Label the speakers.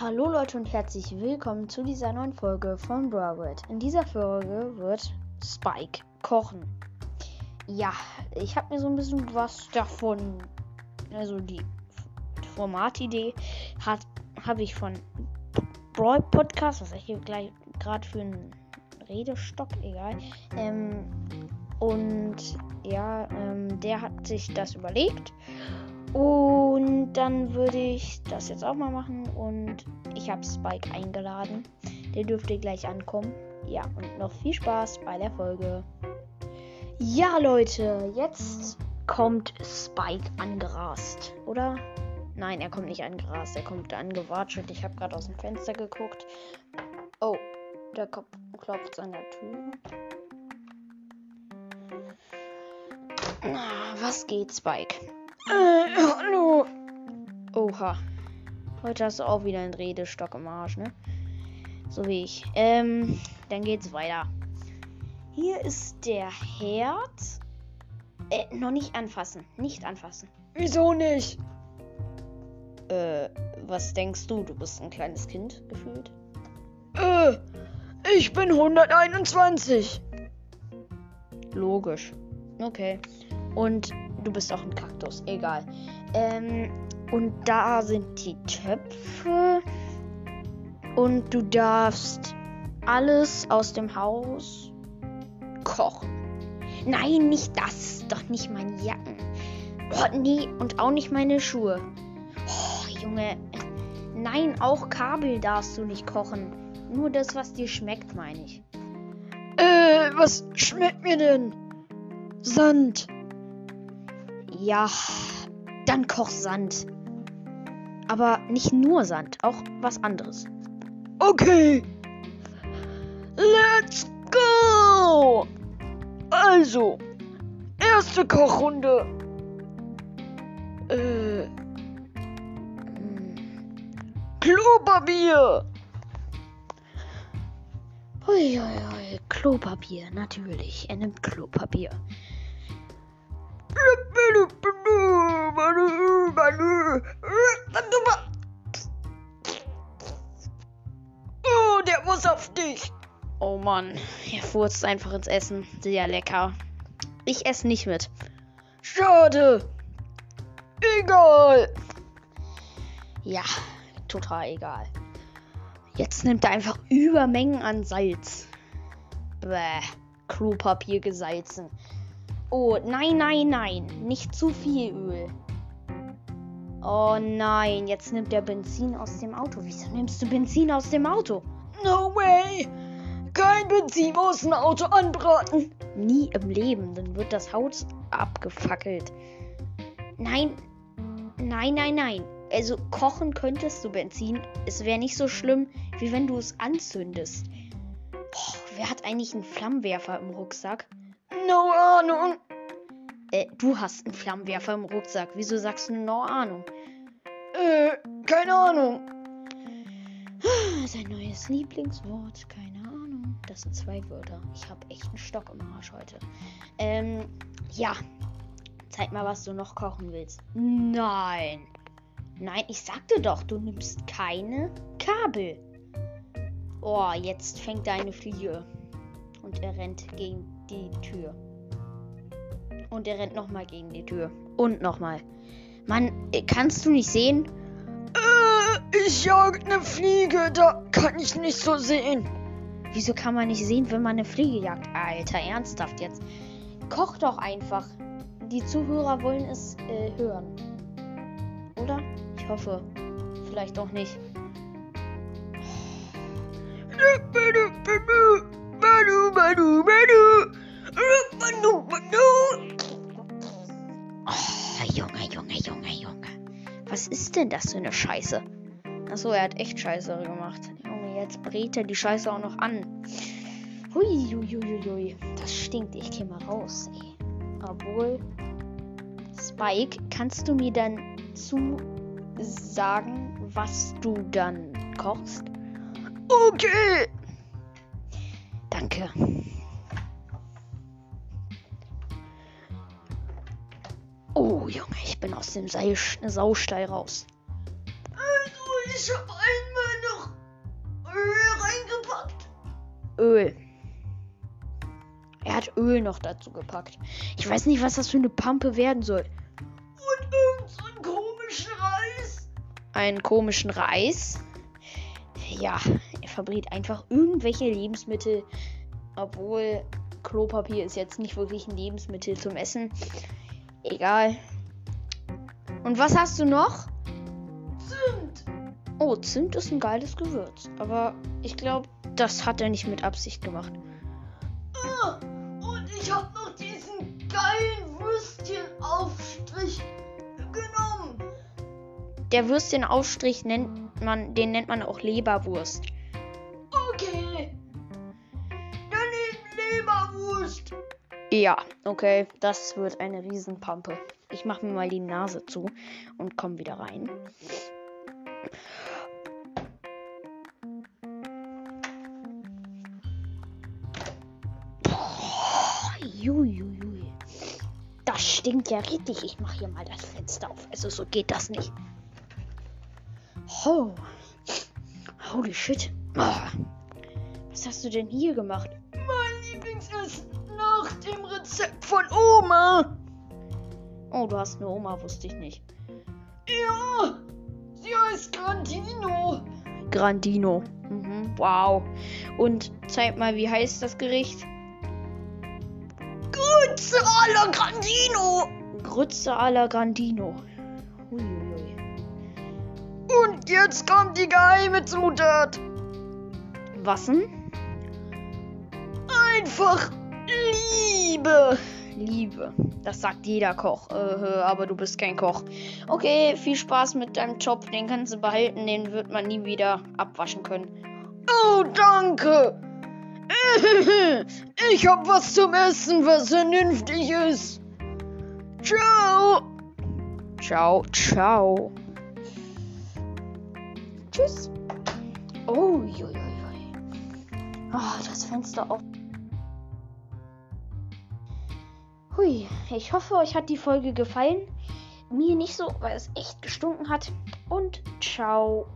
Speaker 1: Hallo Leute und herzlich willkommen zu dieser neuen Folge von Broward. In dieser Folge wird Spike kochen. Ja, ich habe mir so ein bisschen was davon, also die Formatidee hat habe ich von Brawl Podcast, was ich hier gleich gerade für einen Redestock, egal. Ähm, und ja, ähm, der hat sich das überlegt und dann würde ich das jetzt auch mal machen. Und ich habe Spike eingeladen. Der dürfte gleich ankommen. Ja, und noch viel Spaß bei der Folge. Ja, Leute, jetzt kommt Spike angerast, oder? Nein, er kommt nicht angerast, er kommt angewatschelt. Ich habe gerade aus dem Fenster geguckt. Oh, Kopf klopft an der Tür. Ah, was geht, Spike? Oha. Heute hast du auch wieder einen Redestock im Arsch, ne? So wie ich. Ähm, dann geht's weiter. Hier ist der Herd. Äh, noch nicht anfassen. Nicht anfassen.
Speaker 2: Wieso nicht?
Speaker 1: Äh, was denkst du? Du bist ein kleines Kind gefühlt?
Speaker 2: Äh, ich bin 121.
Speaker 1: Logisch. Okay. Und du bist auch ein Kaktus. Egal. Ähm, und da sind die Töpfe. Und du darfst alles aus dem Haus kochen. Nein, nicht das. Doch nicht meine Jacken. Oh, nee, und auch nicht meine Schuhe. Oh, Junge. Nein, auch Kabel darfst du nicht kochen. Nur das, was dir schmeckt, meine ich.
Speaker 2: Äh, was schmeckt mir denn? Sand.
Speaker 1: Ja, dann koch Sand. Aber nicht nur Sand, auch was anderes.
Speaker 2: Okay. Let's go. Also, erste Kochrunde. Äh. hm. Klopapier.
Speaker 1: Uiuiui, Klopapier, natürlich. Er nimmt Klopapier.
Speaker 2: Muss auf dich.
Speaker 1: Oh Mann, er furzt einfach ins Essen. Sehr lecker. Ich esse nicht mit.
Speaker 2: Schade. Egal.
Speaker 1: Ja, total egal. Jetzt nimmt er einfach Übermengen an Salz. Bäh, Klopapier gesalzen. Oh, nein, nein, nein. Nicht zu viel Öl. Oh nein, jetzt nimmt er Benzin aus dem Auto. Wieso nimmst du Benzin aus dem Auto?
Speaker 2: No way. Kein Benzin aus dem Auto anbraten.
Speaker 1: Nie im Leben, dann wird das Haus abgefackelt. Nein, nein, nein, nein. Also kochen könntest du Benzin. Es wäre nicht so schlimm, wie wenn du es anzündest. Boah, wer hat eigentlich einen Flammenwerfer im Rucksack?
Speaker 2: No Ahnung.
Speaker 1: Äh, du hast einen Flammenwerfer im Rucksack. Wieso sagst du no Ahnung?
Speaker 2: Äh, keine Ahnung.
Speaker 1: Sein neues Lieblingswort, keine Ahnung. Das sind zwei Wörter. Ich habe echt einen Stock im Arsch heute. Ähm, ja. Zeig mal, was du noch kochen willst. Nein. Nein, ich sagte doch, du nimmst keine Kabel. Oh, jetzt fängt deine Fliege. Und er rennt gegen die Tür. Und er rennt nochmal gegen die Tür. Und nochmal. Mann, kannst du nicht sehen?
Speaker 2: Ich jag eine Fliege, da kann ich nicht so sehen.
Speaker 1: Wieso kann man nicht sehen, wenn man eine Fliege jagt? Alter, ernsthaft jetzt. Koch doch einfach. Die Zuhörer wollen es äh, hören. Oder? Ich hoffe. Vielleicht auch nicht. Oh, Junge, Junge, Junge, Junge. Was ist denn das für eine Scheiße? Achso, er hat echt Scheiße gemacht. Junge, jetzt brät er die Scheiße auch noch an. Hui, hui, hui, hui. Das stinkt. Ich geh mal raus, ey. Obwohl. Spike, kannst du mir dann zu sagen, was du dann kochst?
Speaker 2: Okay.
Speaker 1: Danke. Oh, Junge, ich bin aus dem Seil Saustall raus.
Speaker 2: Und ich habe einmal noch
Speaker 1: Öl reingepackt. Öl. Er hat Öl noch dazu gepackt. Ich weiß nicht, was das für eine Pampe werden soll.
Speaker 2: Und irgend so einen komischen Reis.
Speaker 1: Einen komischen Reis? Ja, er verbrät einfach irgendwelche Lebensmittel. Obwohl Klopapier ist jetzt nicht wirklich ein Lebensmittel zum Essen. Egal. Und was hast du noch?
Speaker 2: Zimt.
Speaker 1: Oh, Zimt ist ein geiles Gewürz. Aber ich glaube, das hat er nicht mit Absicht gemacht.
Speaker 2: Ah, und ich hab noch diesen geilen Würstchenaufstrich genommen.
Speaker 1: Der Würstchenaufstrich nennt man, den nennt man auch Leberwurst.
Speaker 2: Okay. Daneben Leberwurst.
Speaker 1: Ja, okay, das wird eine Riesenpampe. Ich mache mir mal die Nase zu und komme wieder rein. Das stinkt ja richtig. Ich mache hier mal das Fenster auf. Also so geht das nicht. Oh. Holy shit. Ah. Was hast du denn hier gemacht?
Speaker 2: Mein Lieblingsessen nach dem Rezept von Oma.
Speaker 1: Oh, du hast eine Oma, wusste ich nicht.
Speaker 2: Ja, sie heißt Grandino.
Speaker 1: Grandino. Mhm, wow. Und zeig mal, wie heißt das Gericht?
Speaker 2: Grütze alla Grandino.
Speaker 1: Grütze alla Grandino. Uiuiui.
Speaker 2: Und jetzt kommt die geheime Zutat.
Speaker 1: Was denn?
Speaker 2: Einfach Liebe.
Speaker 1: Liebe. Das sagt jeder Koch. Äh, aber du bist kein Koch. Okay, viel Spaß mit deinem Job. Den kannst du behalten. Den wird man nie wieder abwaschen können.
Speaker 2: Oh, danke. Ich hab was zum Essen, was vernünftig ist. Ciao.
Speaker 1: Ciao, ciao. Tschüss. Oh, jui, jui, jui. Ah, das Fenster auf. Hui, ich hoffe, euch hat die Folge gefallen. Mir nicht so, weil es echt gestunken hat. Und ciao.